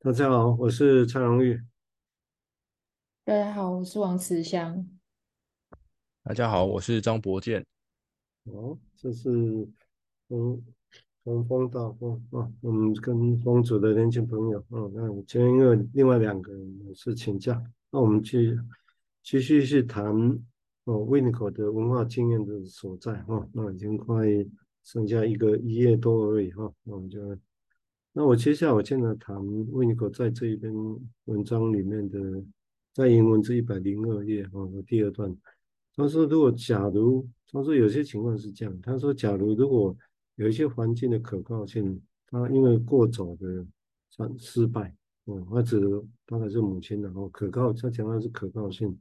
大家好，我是蔡荣玉。大家好，我是王慈香。大家好，我是张博健。哦，这是从从风到风啊，我们跟风组的年轻朋友啊，那今天因为另外两个人是请假，那我们去继续去谈哦，Winiko 的文化经验的所在哈，那已经快剩下一个一页多而已哈，那我们就，那我接下来我现在谈 Winiko 在这一篇文章里面的，在英文这一百零二页哈，第二段。他说：“如果假如他说有些情况是这样，他说假如如果有一些环境的可靠性，他因为过早的失失败，嗯，或者大概是母亲然后可靠，他强调是可靠性，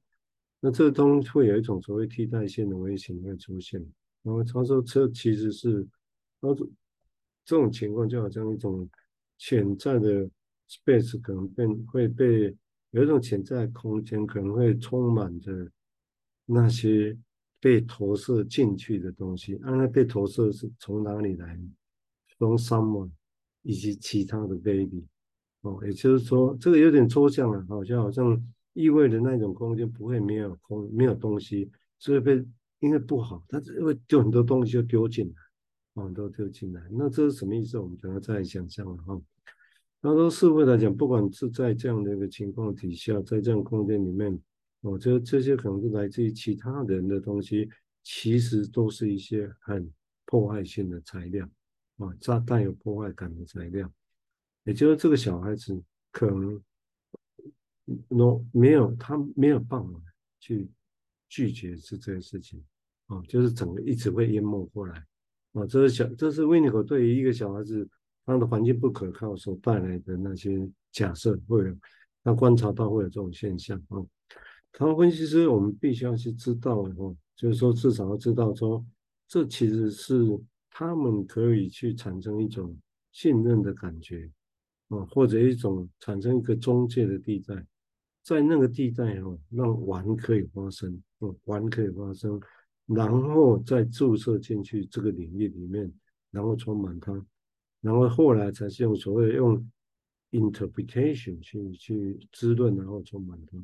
那这东西会有一种所谓替代性的危险会出现。然后他说这其实是，他说这种情况就好像一种潜在的 space 可能变会被有一种潜在的空间可能会充满着。”那些被投射进去的东西，啊，那被投射是从哪里来？从 someone 以及其他的 baby 哦，也就是说，这个有点抽象了，好像好像意味着那种空间不会没有空，没有东西，所以被因为不好，它就会丢很多东西就丢进来，哦，都丢进来。那这是什么意思？我们可能再想象了哈。他说，社会来讲，不管是在这样的一个情况底下，在这样空间里面。我觉得这些可能是来自于其他人的东西，其实都是一些很破坏性的材料，啊，炸弹有破坏感的材料。也就是这个小孩子可能，no 没有他没有办法去拒绝是这件事情，啊，就是整个一直会淹没过来，啊，这是小这是 Winiko 对于一个小孩子他的环境不可靠所带来的那些假设，会有他观察到会有这种现象，啊。他分析师，我们必须要去知道哦，就是说至少要知道说，这其实是他们可以去产生一种信任的感觉啊，或者一种产生一个中介的地带，在那个地带哦，让玩可以发生，哦，玩可以发生，然后再注射进去这个领域里面，然后充满它，然后后来才是用所谓用 interpretation 去去滋润，然后充满它。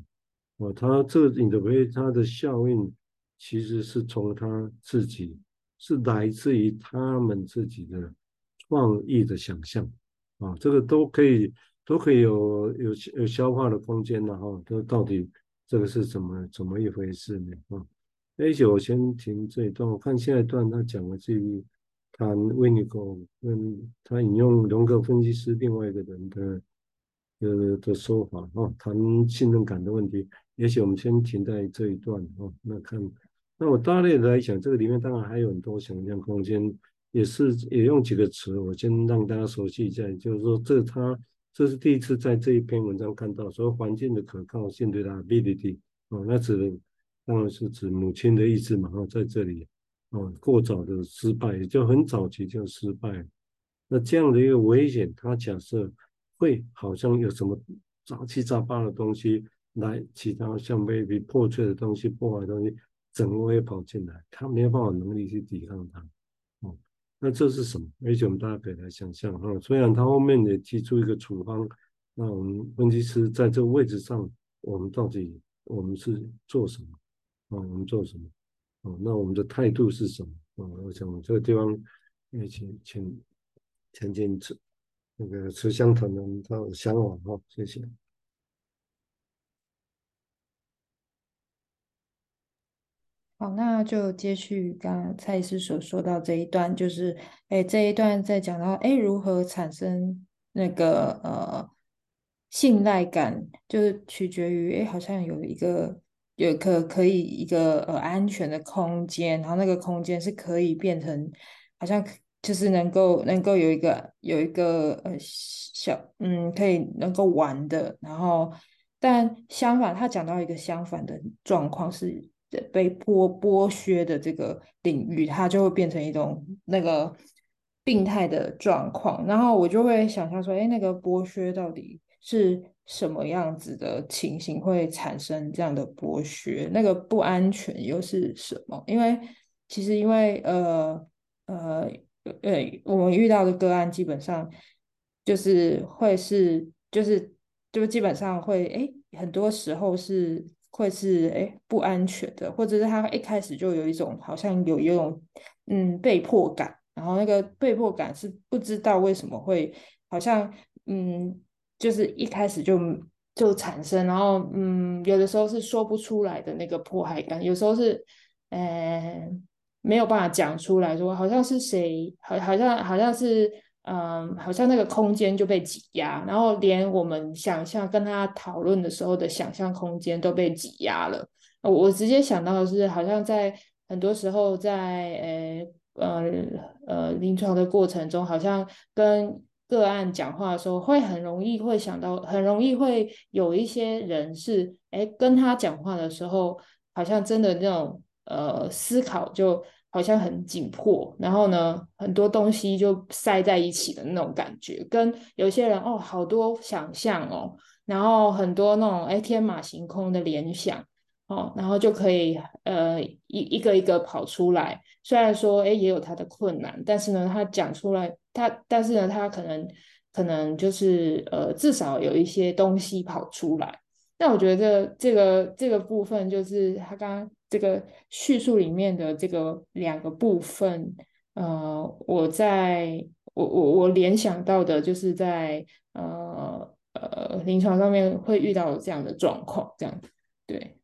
哦，他这个 interpret 他的效应其实是从他自己，是来自于他们自己的创意的想象啊，这个都可以都可以有有有消化的空间的哈。这到底这个是怎么怎么一回事呢？啊，也许我先停这一段，我看下一段他讲的这一谈 Winiko 跟他引用荣格分析师另外一个人的呃的说法啊，谈信任感的问题。也许我们先停在这一段哦。那看，那我大略的来讲，这个里面当然还有很多想象空间，也是也用几个词，我先让大家熟悉一下。就是说，这他这是第一次在这一篇文章看到，说环境的可靠性对的 ability 哦，那指的当然是指母亲的意思嘛。哈，在这里哦，过早的失败，也就很早期就失败。那这样的一个危险，他假设会好像有什么杂七杂八的东西。来，其他像 baby 破碎的东西、破坏的东西，整个会跑进来，他没有办法能力去抵抗它。哦，那这是什么？而且我们大家可以来想象哈，虽然他后面也提出一个处方，那我们分析师在这个位置上，我们到底我们是做什么？啊，我们做什么？哦，那我们的态度是什么？啊，我想这个地方，也请请前进慈那个慈香谈谈他的想法哈，谢谢。好，那就接续刚刚蔡医师所说到这一段，就是，哎，这一段在讲到，哎，如何产生那个呃信赖感，就是取决于，哎，好像有一个有可可以一个呃安全的空间，然后那个空间是可以变成，好像就是能够能够有一个有一个呃小嗯可以能够玩的，然后但相反，他讲到一个相反的状况是。被剥剥削的这个领域，它就会变成一种那个病态的状况。然后我就会想象说，哎，那个剥削到底是什么样子的情形会产生这样的剥削？那个不安全又是什么？因为其实因为呃呃呃，我们遇到的个案基本上就是会是就是就基本上会哎，很多时候是会是哎不安全的，或者是他一开始就有一种好像有有一种嗯被迫感，然后那个被迫感是不知道为什么会好像嗯就是一开始就就产生，然后嗯有的时候是说不出来的那个迫害感，有时候是呃没有办法讲出来说好像是谁好好像好像是。嗯，好像那个空间就被挤压，然后连我们想象跟他讨论的时候的想象空间都被挤压了。我直接想到的是，好像在很多时候在呃呃呃临床的过程中，好像跟个案讲话的时候，会很容易会想到，很容易会有一些人是，哎，跟他讲话的时候，好像真的那种呃思考就。好像很紧迫，然后呢，很多东西就塞在一起的那种感觉，跟有些人哦，好多想象哦，然后很多那种哎天马行空的联想哦，然后就可以呃一一个一个跑出来。虽然说哎也有他的困难，但是呢，他讲出来，他但是呢，他可能可能就是呃至少有一些东西跑出来。那我觉得这个这个部分就是他刚刚。这个叙述里面的这个两个部分，呃，我在我我我联想到的就是在呃呃临床上面会遇到这样的状况，这样，对，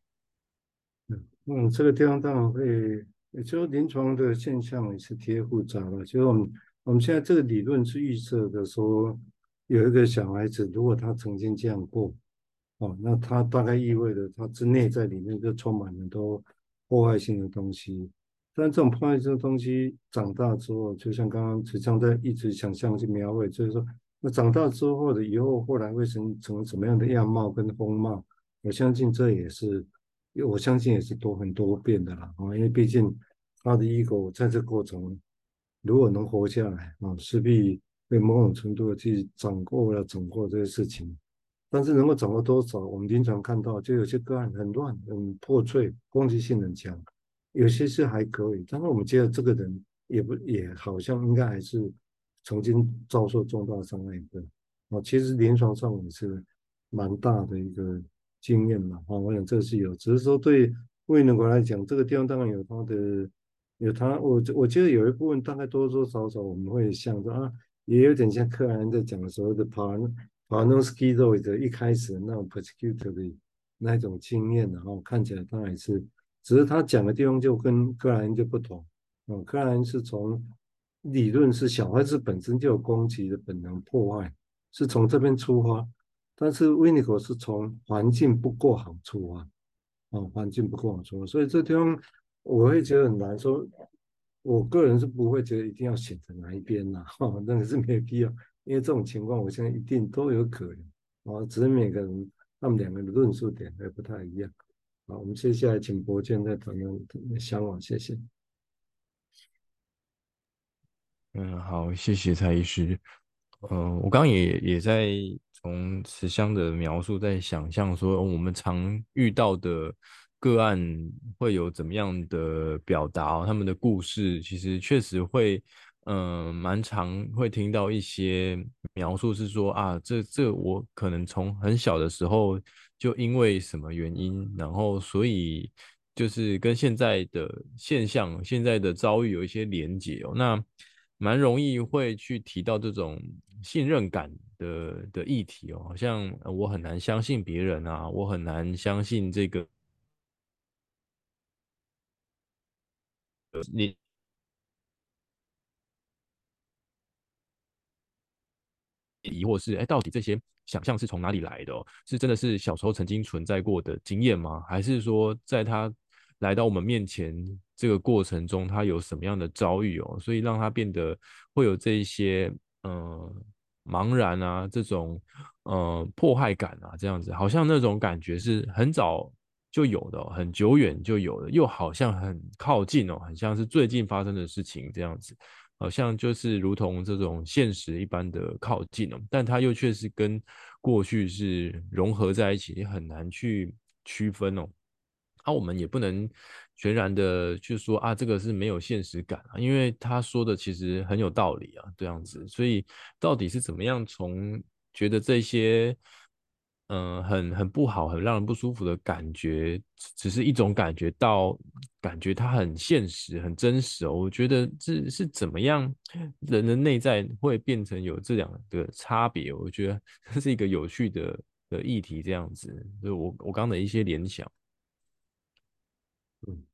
嗯，这个地方当然会，也就临床的现象也是特别复杂的，就是我们我们现在这个理论是预设的说，有一个小孩子，如果他曾经这样过，哦，那他大概意味着他之内在里面就充满了多。破坏性的东西，但这种破坏性的东西长大之后，就像刚刚池上在一直想象去描绘，就是说，那长大之后的以后，后来会成成什么样的样貌跟风貌？我相信这也是，我相信也是多很多变的啦啊，因为毕竟他的 ego 在这过程如果能活下来啊，势必会某种程度的去掌握了掌握这些事情。但是能够掌握多少？我们经常看到，就有些个案很乱、很破碎，攻击性很强；有些是还可以。但是我们觉得这个人也不也好像应该还是曾经遭受重大伤害的。哦，其实临床上也是蛮大的一个经验嘛。啊，我想这是有，只是说对魏能国来讲，这个地方当然有他的，有他。我我觉得有一部分大概多多少少我们会想着啊，也有点像克兰在讲的时候的 partner。Parnowski-Roy 一开始那种 persecutor 的那种经验，然后看起来当然是，只是他讲的地方就跟克莱因就不同。嗯，克莱因是从理论是小孩子本身就有攻击的本能破坏，是从这边出发，但是维尼口是从环境不够好出发，哦，环境不够好出发，所以这地方我会觉得很难说，我个人是不会觉得一定要选择哪一边呐，哈，那个是没有必要。因为这种情况，我相信一定都有可能啊，只是每个人他们两个的论述点还不太一样。好，我们接下来请博建再谈谈向往，谢谢。嗯，好，谢谢蔡医师。嗯，我刚刚也也在从慈香的描述在想象说，我们常遇到的个案会有怎么样的表达，他们的故事其实确实会。嗯，蛮常会听到一些描述，是说啊，这这我可能从很小的时候就因为什么原因，然后所以就是跟现在的现象、现在的遭遇有一些连结哦。那蛮容易会去提到这种信任感的的议题哦，好像我很难相信别人啊，我很难相信这个你。疑惑是，哎，到底这些想象是从哪里来的？是真的是小时候曾经存在过的经验吗？还是说，在他来到我们面前这个过程中，他有什么样的遭遇哦？所以让他变得会有这一些，嗯、茫然啊，这种，呃，迫害感啊，这样子，好像那种感觉是很早就有的，很久远就有的，又好像很靠近哦，很像是最近发生的事情这样子。好像就是如同这种现实一般的靠近哦，但它又确实跟过去是融合在一起，也很难去区分哦。啊，我们也不能全然的就说啊，这个是没有现实感啊，因为他说的其实很有道理啊，这样子。所以到底是怎么样从觉得这些，嗯、很很不好，很让人不舒服的感觉，只是一种感觉到感觉它很现实、很真实哦。我觉得这是怎么样，人的内在会变成有这两个差别？我觉得这 是一个有趣的的议题，这样子，就我我刚的一些联想。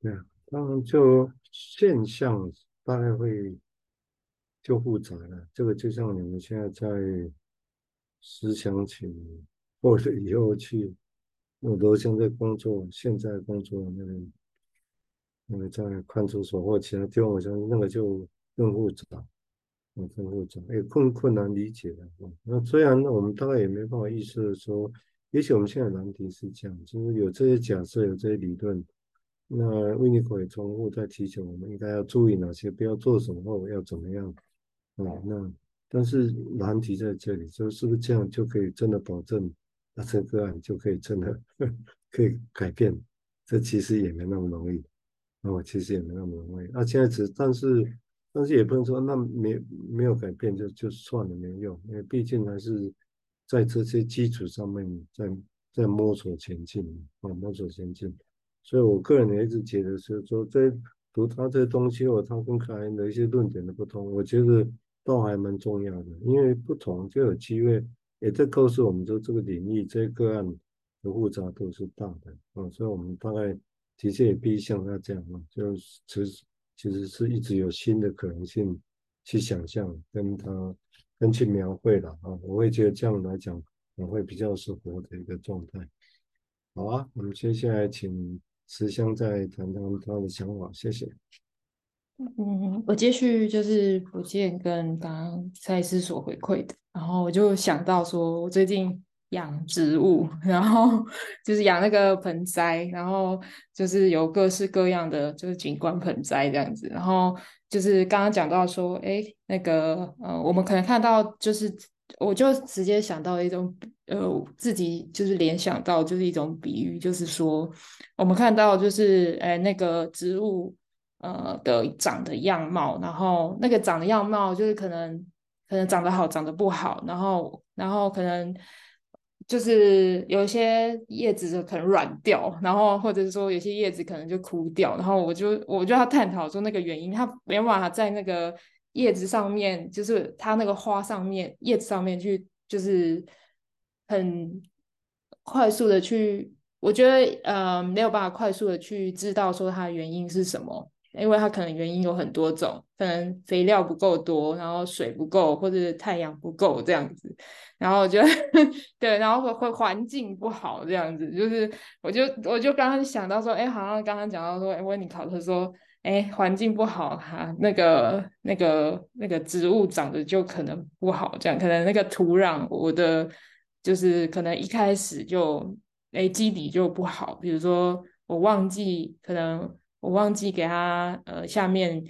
对啊，当然就现象大概会就复杂了。这个就像你们现在在思想起，或者以后去，我都现在工作，现在工作那个，那个在看守所或其他地方，我想那个就更复杂，更复杂，也困困难理解的。那虽然我们大概也没办法意识说，也许我们现在难题是这样，就是有这些假设，有这些理论。那维尼口也重复在提醒我们，应该要注意哪些，不要做什么或要怎么样啊？那但是难题在这里，就是不是这样就可以真的保证那这个案就可以真的 可以改变？这其实也没那么容易，那我，其实也没那么容易。那现在只但是但是也不能说那没没有改变就就算了没有用，因为毕竟还是在这些基础上面在在摸索前进啊，摸索前进。所以，我个人也一直觉得是说，在读他这东西，或他跟凯恩的一些论点的不同，我觉得倒还蛮重要的。因为不同就有机会，也在告诉我们说，这个领域这个案的复杂度是大的啊。所以，我们大概的确也必须像他这样啊，就其实其实是一直有新的可能性去想象，跟他跟去描绘了啊。我会觉得这样来讲，我会比较适合的一个状态。好啊，我们接下来请。慈香再谈谈他的想法，谢谢。嗯，我接续就是福建跟刚刚蔡司所回馈的，然后我就想到说，我最近养植物，然后 就是养那个盆栽，然后就是有各式各样的就是景观盆栽这样子，然后就是刚刚讲到说，哎，那个呃，我们可能看到就是。我就直接想到一种，呃，自己就是联想到就是一种比喻，就是说，我们看到就是，哎，那个植物，呃的长的样貌，然后那个长的样貌就是可能可能长得好，长得不好，然后然后可能就是有些叶子就可能软掉，然后或者是说有些叶子可能就枯掉，然后我就我就要探讨说那个原因，它没办法在那个。叶子上面就是它那个花上面，叶子上面去就是很快速的去，我觉得呃没有办法快速的去知道说它的原因是什么，因为它可能原因有很多种，可能肥料不够多，然后水不够，或者太阳不够这样子，然后我觉得 对，然后会会环境不好这样子，就是我就我就刚刚想到说，哎，好像刚刚讲到说，哎，温尼考特说。哎，环境不好哈、那个、那个、那个植物长得就可能不好，这样可能那个土壤，我的就是可能一开始就哎基底就不好，比如说我忘记，可能我忘记给它呃下面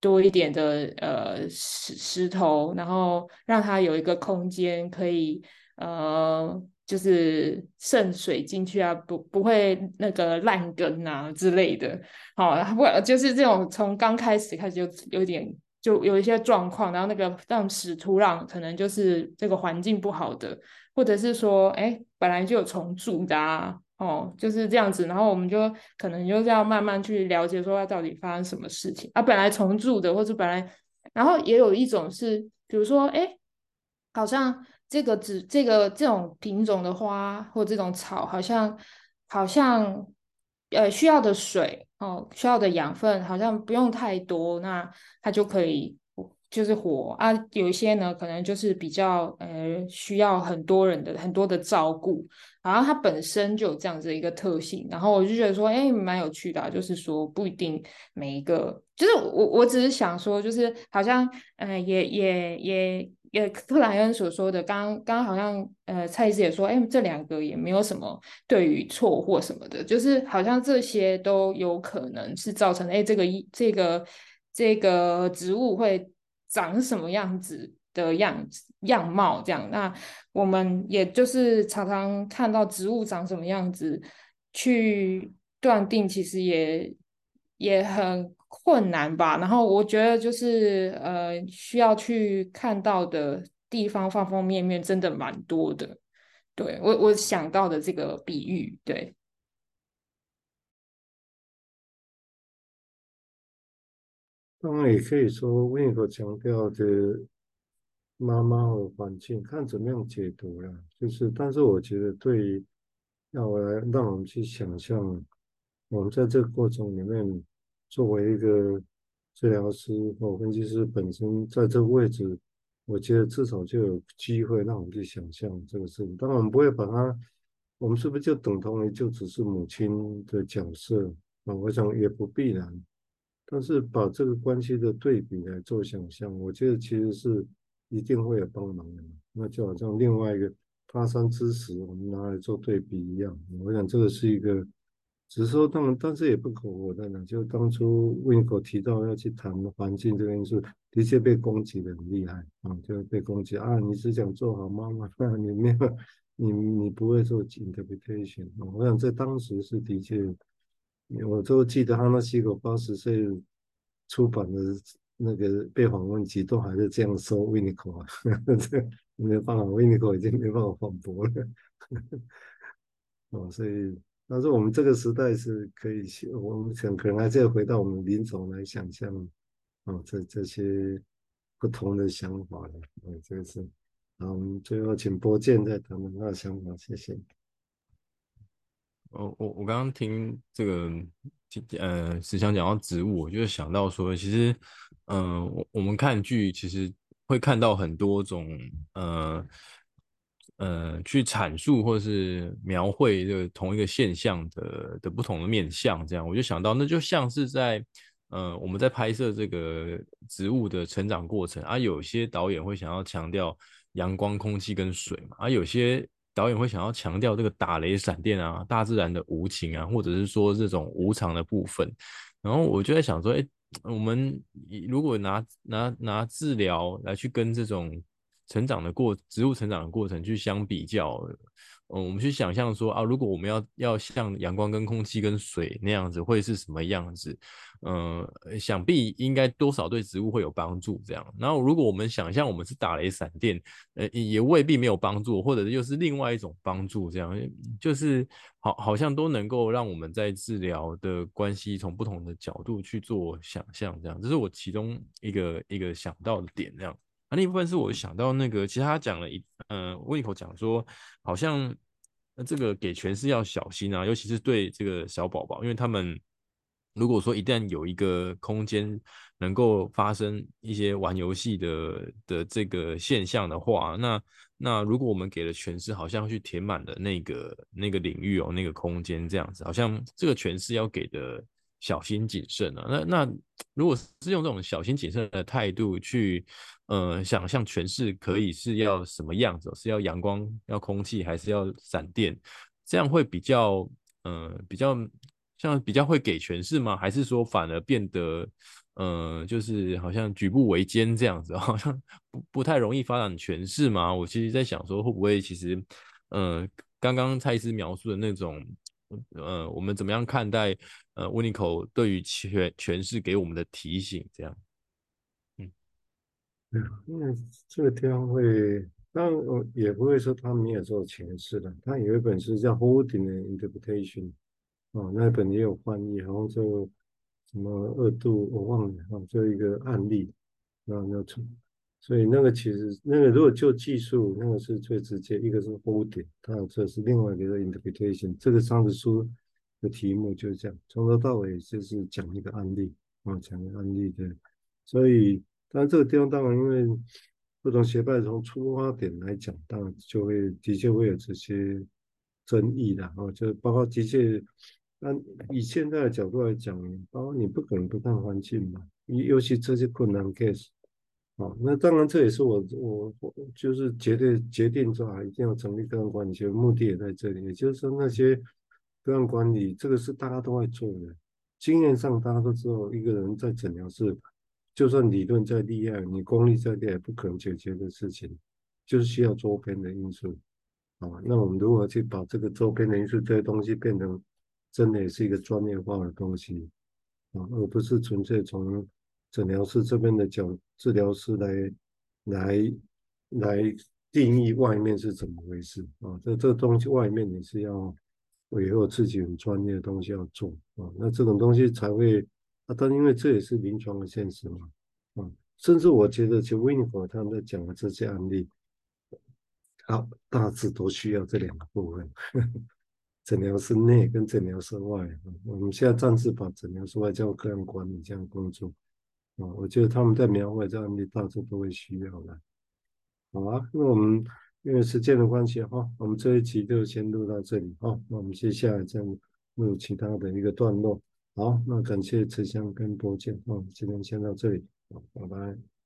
多一点的呃石石头，然后让它有一个空间可以呃。就是渗水进去啊，不不会那个烂根啊之类的，好，不就是这种从刚开始开始就有点就有一些状况，然后那个让使土壤可能就是这个环境不好的，或者是说，哎，本来就有虫蛀的啊，哦，就是这样子，然后我们就可能就是要慢慢去了解说它到底发生什么事情啊，本来重蛀的，或者本来，然后也有一种是，比如说，哎，好像。这个植这个这种品种的花或这种草，好像好像呃需要的水哦，需要的养分好像不用太多，那它就可以就是活啊。有一些呢，可能就是比较呃需要很多人的很多的照顾，然后它本身就有这样子一个特性。然后我就觉得说，哎，蛮有趣的啊，就是说不一定每一个，就是我我只是想说，就是好像呃也也也。也也克莱恩所说的，刚刚刚好像呃蔡医师也说，哎，这两个也没有什么对与错或什么的，就是好像这些都有可能是造成，哎，这个一这个这个植物会长什么样子的样子样貌这样。那我们也就是常常看到植物长什么样子，去断定，其实也也很。困难吧，然后我觉得就是呃，需要去看到的地方方方面面真的蛮多的。对，我我想到的这个比喻，对。当然也可以说温和强调的妈妈和环境，看怎么样解读了。就是，但是我觉得，对于要来让我们去想象，我们在这个过程里面，作为一个治疗师或分析师本身，在这个位置，我觉得至少就有机会让我们去想象这个事情。当然，我们不会把它，我们是不是就等同于就只是母亲的角色啊？我想也不必然。但是把这个关系的对比来做想象，我觉得其实是一定会有帮忙的。那就好像另外一个他山之石，我们拿来做对比一样。我想这个是一个，只是说当然，但是也不可否认的。就当初 Winco 提到要去谈环境这个因素，的确被攻击的很厉害啊，就被攻击啊，你只想做好妈妈，那 你没有，你你不会做 interpretation。我想在当时是的确。我都记得，哈纳西狗八十岁出版的那个被访问集，都还是这样说 Winco 啊，这没办法，Winco 已经没办法反驳了。哦，所以，但是我们这个时代是可以，我们想可能还是要回到我们临床来想象，哦，这这些不同的想法的，哦，这个是，好，我们最后请博健再谈谈他的想法，谢谢。哦，我我刚刚听这个，呃，是想讲到植物，我就想到说，其实，嗯、呃，我我们看剧其实会看到很多种，呃，呃，去阐述或是描绘这个同一个现象的的不同的面向，这样我就想到，那就像是在，呃，我们在拍摄这个植物的成长过程，啊，有些导演会想要强调阳光、空气跟水嘛，啊，有些。导演会想要强调这个打雷、闪电啊，大自然的无情啊，或者是说这种无常的部分。然后我就在想说，哎，我们如果拿拿拿治疗来去跟这种成长的过植物成长的过程去相比较。嗯，我们去想象说啊，如果我们要要像阳光跟空气跟水那样子，会是什么样子？嗯，想必应该多少对植物会有帮助。这样，然后如果我们想象我们是打雷闪电，呃，也未必没有帮助，或者又是另外一种帮助。这样，就是好，好像都能够让我们在治疗的关系从不同的角度去做想象。这样，这是我其中一个一个想到的点。这样。那另一部分是我想到那个，其实他讲了一，呃，Winnicott 讲说，好像这个给诠释要小心啊，尤其是对这个小宝宝，因为他们如果说一旦有一个空间能够发生一些玩游戏的的这个现象的话，那那如果我们给了诠释，好像去填满了那个那个领域哦，那个空间这样子，好像这个诠释要给的。小心谨慎啊，那那如果是用这种小心谨慎的态度去，呃，想象诠释可以是要什么样子？是要阳光、要空气，还是要闪电？这样会比较，呃，比较像比较会给诠释吗？还是说反而变得，呃，就是好像举步维艰这样子，好像不不太容易发展诠释吗？我其实在想说，会不会其实，呃，刚刚蔡医师描述的那种。呃，我们怎么样看待呃 w i n i c o 对于诠诠释给我们的提醒？这样，嗯，因为这个地方会，当然我也不会说他没有做诠释的。他有一本书叫《Holding the Interpretation》，哦，那本也有翻译，好像就什么二度我忘了，啊，就一个案例，啊，那从。所以那个其实那个如果就技术，那个是最直接，一个是 holding，它这是另外一个 interpretation。这个上次书的题目就是这样，从头到尾就是讲一个案例啊，讲一个案例的。所以，但这个地方当然因为不同学派从出发点来讲，当然就会的确会有这些争议的啊，就包括的确，按以现在的角度来讲，包括你不可能不看环境嘛，尤其这些困难 case。哦，那当然，这也是我我我就是决定决定之后一定要成立个人管理学，目的也在这里。也就是说，那些个案管理，这个是大家都会做的。经验上，大家都知道，一个人在诊疗室，就算理论再厉害，你功力再厉害，不可能解决的事情，就是需要周边的因素。啊，那我们如何去把这个周边的因素这些东西变成真的也是一个专业化的东西啊，而不是纯粹从诊疗室这边的角，治疗师来来来定义外面是怎么回事啊？这这东西外面你是要以后自己很专业的东西要做啊，那这种东西才会啊，但因为这也是临床的现实嘛啊，甚至我觉得，就 Winifor 他们在讲的这些案例，啊，大致都需要这两个部分，诊疗室内跟诊疗室外。我们现在暂时把诊疗室外叫个案管理这样工作啊，我觉得他们在描绘这案例，大致都会需要的。好啊，那我们因为时间的关系哈，我们这一集就先录到这里哈。那我们接下来再录其他的一个段落。好，那感谢慈祥跟博健，哦，今天先到这里，好，拜拜。